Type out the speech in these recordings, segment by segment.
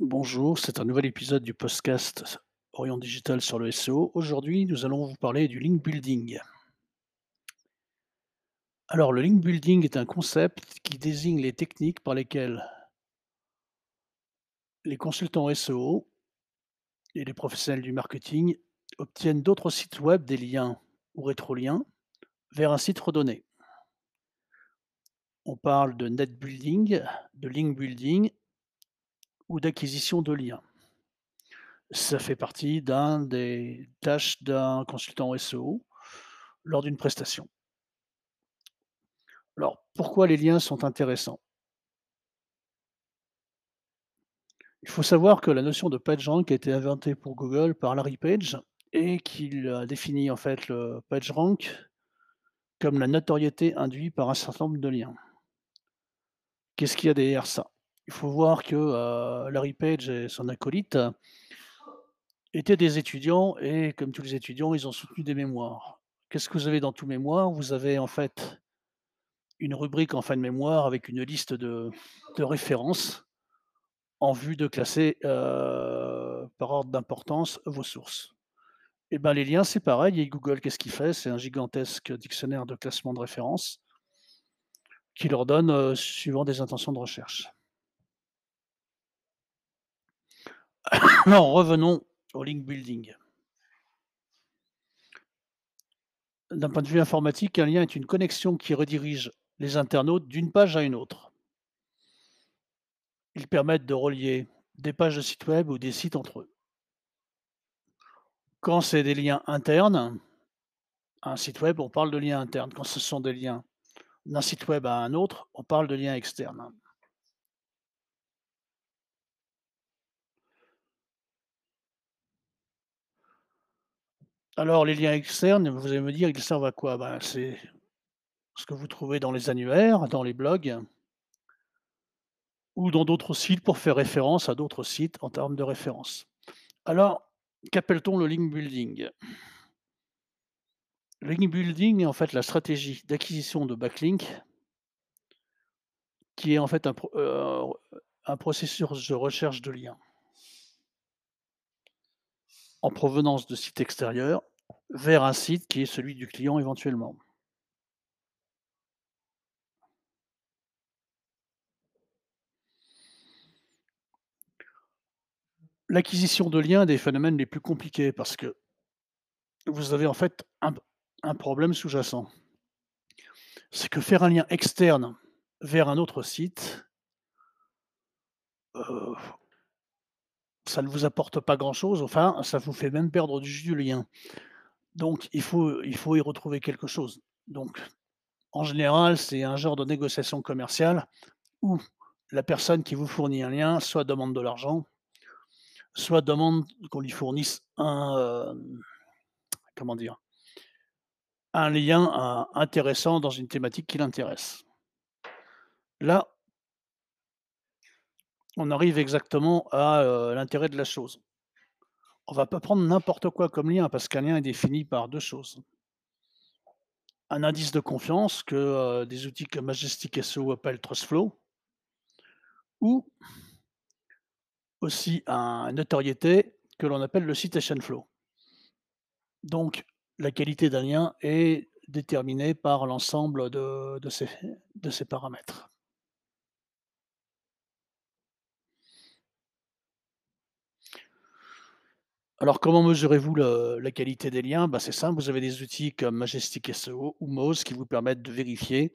Bonjour, c'est un nouvel épisode du podcast Orient Digital sur le SEO. Aujourd'hui, nous allons vous parler du link building. Alors, le link building est un concept qui désigne les techniques par lesquelles les consultants SEO et les professionnels du marketing obtiennent d'autres sites web des liens ou rétroliens vers un site redonné. On parle de net building, de link building ou d'acquisition de liens. Ça fait partie d'un des tâches d'un consultant SEO lors d'une prestation. Alors, pourquoi les liens sont intéressants? Il faut savoir que la notion de PageRank a été inventée pour Google par Larry Page et qu'il a défini en fait le PageRank comme la notoriété induite par un certain nombre de liens. Qu'est-ce qu'il y a derrière ça? Il faut voir que, heu, Larry Page et son acolyte étaient des étudiants et comme tous les étudiants, ils ont soutenu des mémoires. Qu'est-ce que vous avez dans tout mémoire? Vous avez en fait une rubrique en fin de mémoire avec une liste de références en vue de classer, heu, par ordre d'importance vos sources. Et ben, les liens, c'est pareil et Google, qu'est-ce qu'il fait? C'est un gigantesque dictionnaire de classement de références qui leur donne, heu, suivant des intentions de recherche. Alors revenons au link building. D'un point de vue informatique, un lien est une connexion qui redirige les internautes d'une page à une autre. Ils permettent de relier des pages de sites web ou des sites entre eux. Quand c'est des liens internes, à un site web, on parle de liens internes. Quand ce sont des liens d'un site web à un autre, on parle de liens externes. Alors les liens externes, vous allez me dire, ils servent à quoi? Ben, c'est ce que vous trouvez dans les annuaires, dans les blogs ou dans d'autres sites pour faire référence à d'autres sites en termes de référence. Alors, qu'appelle-t-on le link building? Le link building est en fait la stratégie d'acquisition de backlinks qui est en fait un heu, un processus de recherche de liens en provenance de sites extérieurs vers un site qui est celui du client éventuellement. L'acquisition de liens est des phénomènes les plus compliqués parce que vous avez en fait un problème sous-jacent. C'est que faire un lien externe vers un autre site heu ça ne vous apporte pas grand-chose, enfin, ça vous fait même perdre du lien. Donc il faut il faut y retrouver quelque chose. Donc en général, c'est un genre de négociation commerciale où la personne qui vous fournit un lien, soit demande de l'argent, soit demande qu'on lui fournisse un, hem, comment dire? Un lien, in intéressant dans une thématique qui l'intéresse. Là on arrive exactement à, heu, l'intérêt de la chose. On va pas prendre n'importe quoi comme lien parce qu'un lien est défini par 2 choses. Un indice de confiance que, heu, des outils comme Majestic SEO appellent Trustflow ou aussi un notoriété que l'on appelle le citation flow. Donc la qualité d'un lien est déterminée par l'ensemble de ces paramètres. Alors comment mesurez-vous la qualité des liens? Bah, c'est simple, vous avez des outils comme Majestic SEO ou Moz qui vous permettent de vérifier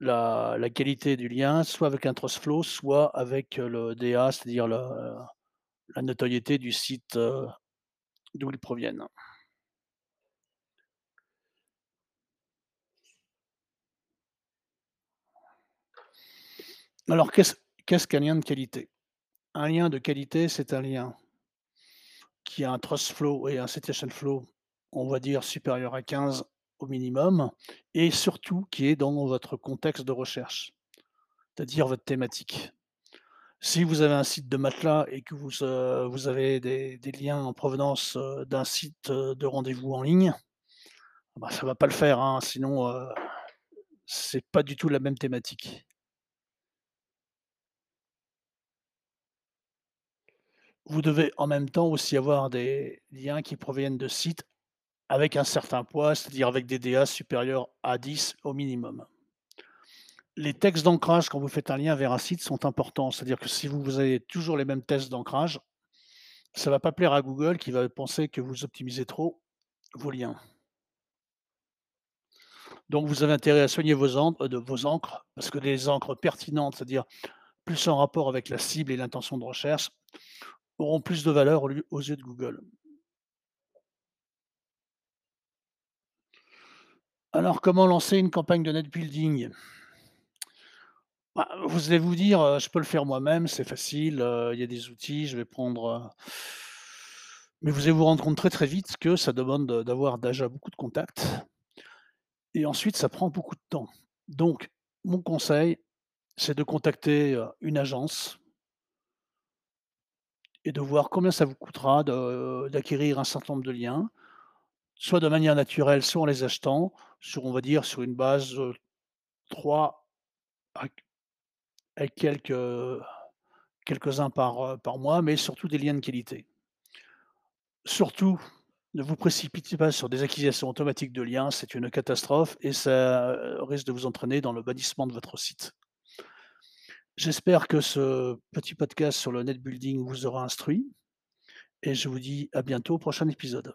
la qualité du lien, soit avec un Trustflow, soit avec, heu, le DA, c'est-à-dire la notoriété du site, heu, d'où ils proviennent. Alors qu'est-ce qu'un lien de qualité? Un lien de qualité, c'est un lien qui a un Trustflow et un citation flow, on va dire supérieur à 15 au minimum et surtout qui est dans votre contexte de recherche, c'est-à-dire votre thématique. Si vous avez un site de matelas et que vous, heu, vous avez des liens en provenance, heu, d'un site, heu, de rendez-vous en ligne, bah, ça va pas le faire, hein, sinon, c'est pas du tout la même thématique. Vous devez en même temps aussi avoir des liens qui proviennent de sites avec un certain poids, c'est-à-dire avec des DA supérieurs à 10 au minimum. Les textes d'ancrage quand vous faites un lien vers un site sont importants, c'est-à-dire que si vous avez toujours les mêmes tests d'ancrage, ça va pas plaire à Google qui va penser que vous optimisez trop vos liens. Donc vous avez intérêt à soigner vos encres, de vos encres parce que les encres pertinentes, c'est-à-dire plus en rapport avec la cible et l'intention de recherche, auront plus de valeur aux yeux de Google. Alors comment lancer une campagne de net building? Bah, vous allez vous dire, «Je peux le faire moi-même, c'est facile, il y a des outils, je vais prendre, heu» mais vous allez vous rendre compte très, très vite que ça demande de d'avoir déjà beaucoup de contacts et ensuite ça prend beaucoup de temps. Donc mon conseil, c'est de contacter, une agence et de voir combien ça vous coûtera de d'acquérir un certain nombre de liens, soit de manière naturelle, soit en les achetant sur, on va dire, sur une base, heu, 3 à q à quelques, quelques-uns par, heu, par mois, mais surtout des liens de qualité. Surtout, ne vous précipitez pas sur des acquisitions automatiques de liens, c'est une catastrophe et ça, risque de vous entraîner dans le bannissement de votre site. J'espère que ce petit podcast sur le net building vous aura instruit et je vous dis à bientôt au prochain épisode.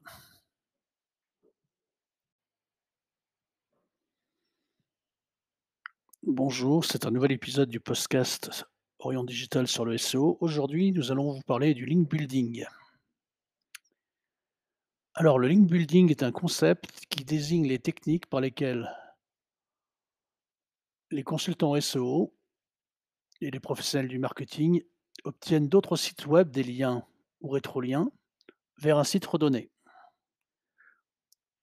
Bonjour, c'est un nouvel épisode du podcast Orient Digital sur le SEO. Aujourd'hui, nous allons vous parler du link building. Alors, le link building est un concept qui désigne les techniques par lesquelles les consultants SEO et les professionnels du marketing obtiennent d'autres sites web des liens ou rétroliens vers un site redonné.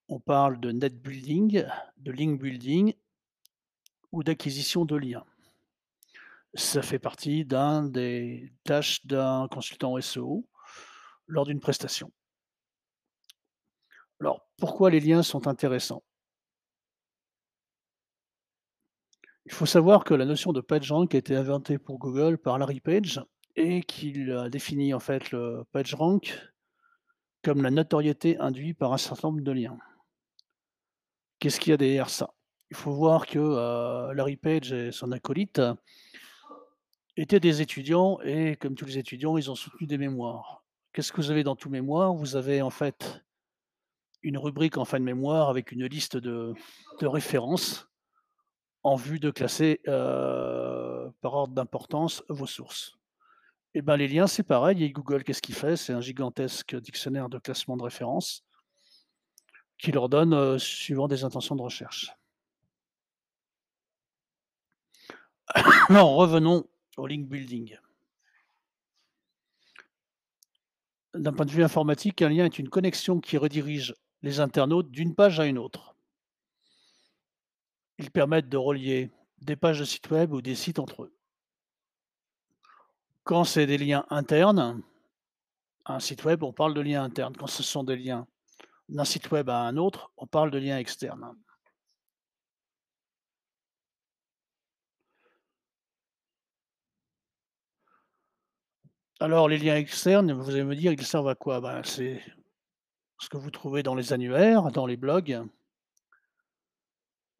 On parle de net building, de link building ou d'acquisition de liens. Ça fait partie d'un des tâches d'un consultant SEO lors d'une prestation. Alors, pourquoi les liens sont intéressants? Il faut savoir que la notion de PageRank a été inventée pour Google par Larry Page et qu'il a défini en fait le PageRank comme la notoriété induite par un certain nombre de liens. Qu'est-ce qu'il y a derrière ça? Il faut voir que, heu, Larry Page et son acolyte étaient des étudiants et comme tous les étudiants, ils ont soutenu des mémoires. Qu'est-ce que vous avez dans tout mémoire? Vous avez en fait une rubrique en fin de mémoire avec une liste de références en vue de classer, par ordre d'importance vos sources. Et ben, les liens, c'est pareil et Google, qu'est-ce qu'il fait? C'est un gigantesque dictionnaire de classement de références qui leur donne, suivant des intentions de recherche. Alors revenons au link building. D'un point de vue informatique, un lien est une connexion qui redirige les internautes d'une page à une autre. Ils permettent de relier des pages de sites web ou des sites entre eux. Quand c'est des liens internes, à un site web, on parle de liens internes. Quand ce sont des liens d'un site web à un autre, on parle de liens externes. Alors les liens externes, vous allez me dire, ils servent à quoi? Ben, c'est ce que vous trouvez dans les annuaires, dans les blogs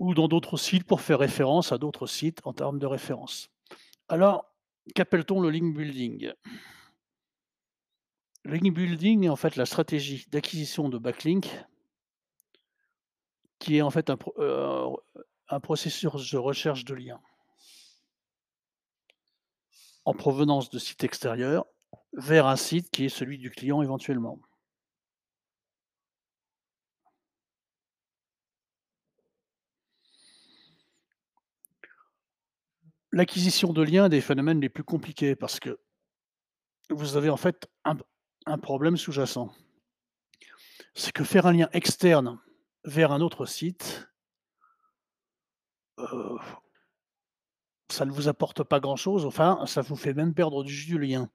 ou dans d'autres sites pour faire référence à d'autres sites en termes de référence. Alors, qu'appelle-t-on le link building? Le link building est en fait la stratégie d'acquisition de backlinks qui est en fait un heu, un processus de recherche de liens en provenance de sites extérieurs vers un site qui est celui du client éventuellement. L'acquisition de liens est des phénomènes les plus compliqués parce que vous avez en fait un problème sous-jacent. C'est que faire un lien externe vers un autre site heu, ça ne vous apporte pas grand-chose, enfin, ça vous fait même perdre du lien.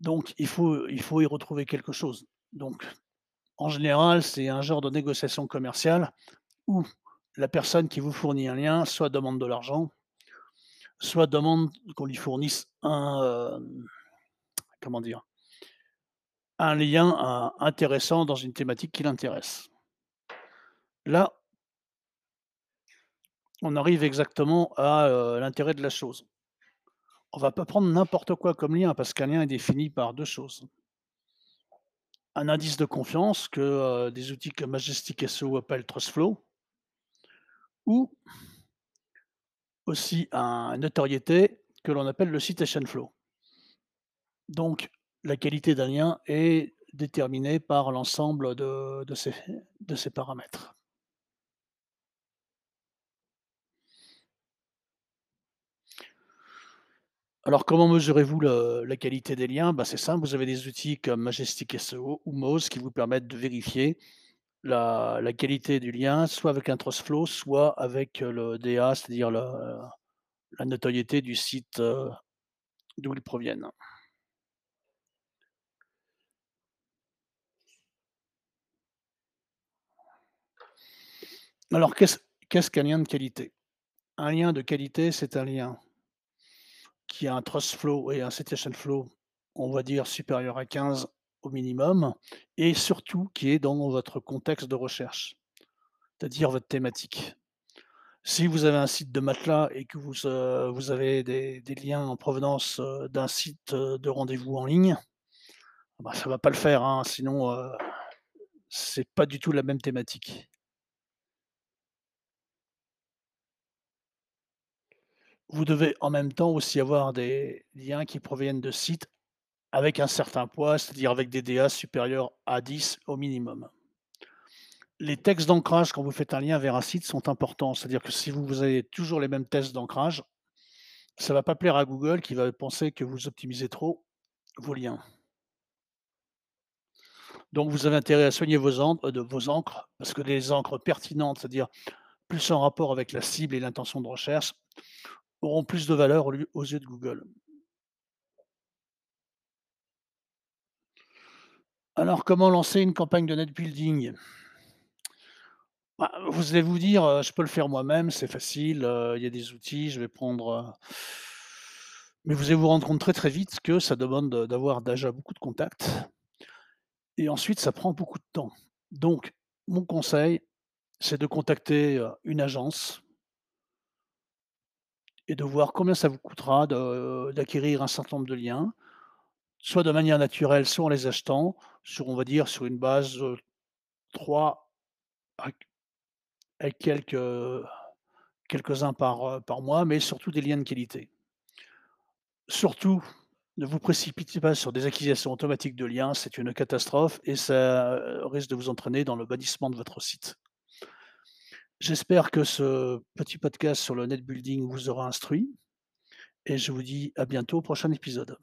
Donc il faut il faut y retrouver quelque chose. Donc en général, c'est un genre de négociation commerciale où la personne qui vous fournit un lien soit demande de l'argent, soit demande qu'on lui fournisse un, dire? un lien in intéressant dans une thématique qui l'intéresse. Là on arrive exactement à, heu, l'intérêt de la chose. On va pas prendre n'importe quoi comme lien, parce qu'un lien est défini par 2 choses. Un indice de confiance que, des outils comme Majestic SEO appellent Trustflow ou aussi un notoriété que l'on appelle le citation flow. Donc la qualité d'un lien est déterminée par l'ensemble de ces de ces paramètres. Alors comment mesurez-vous la qualité des liens? Bah, c'est simple, vous avez des outils comme Majestic SEO ou Moz qui vous permettent de vérifier la qualité du lien, soit avec un Trustflow, soit avec, heu, le DA, c'est-à-dire la notoriété du site, heu, d'où ils proviennent. Alors qu'est-ce qu'un lien de qualité? Un lien de qualité, c'est un lien qui a un Trustflow et un citation flow, on va dire supérieur à 15 minimum et surtout qui est dans votre contexte de recherche, c'est-à-dire votre thématique. Si vous avez un site de matelas et que vous, heu, vous avez des liens en provenance, heu, d'un site, heu, de rendez-vous en ligne, bah, ça va pas le faire, hein, sinon, c'est pas du tout la même thématique. Vous devez en même temps aussi avoir des liens qui proviennent de sites avec un certain poids, c'est-à-dire avec des DA supérieurs à 10 au minimum. Les textes d'ancrage quand vous faites un lien vers un site sont importants, c'est-à-dire que si vous avez toujours les mêmes textes d'ancrage, ça va pas plaire à Google qui va penser que vous optimisez trop vos liens. Donc vous avez intérêt à soigner vos encres, de vos encres, parce que les encres pertinentes, c'est-à-dire plus en rapport avec la cible et l'intention de recherche, auront plus de valeur aux yeux de Google. Alors comment lancer une campagne de net building? Bah, vous allez vous dire, «Je peux le faire moi-même, c'est facile, il y a des outils, je vais prendre, heu» mais vous allez vous rendre compte très, très vite que ça demande de d'avoir déjà beaucoup de contacts et ensuite ça prend beaucoup de temps. Donc mon conseil, c'est de contacter, une agence et de voir combien ça vous coûtera d'acquérir un certain nombre de liens, soit de manière naturelle, soit en les achetant, sur on va dire sur une base, heu, 3 à quelques-uns par, par mois, mais surtout des liens de qualité. Surtout, ne vous précipitez pas sur des acquisitions automatiques de liens, c'est une catastrophe et ça, risque de vous entraîner dans le bannissement de votre site. J'espère que ce petit podcast sur le net building vous aura instruit et je vous dis à bientôt au prochain épisode.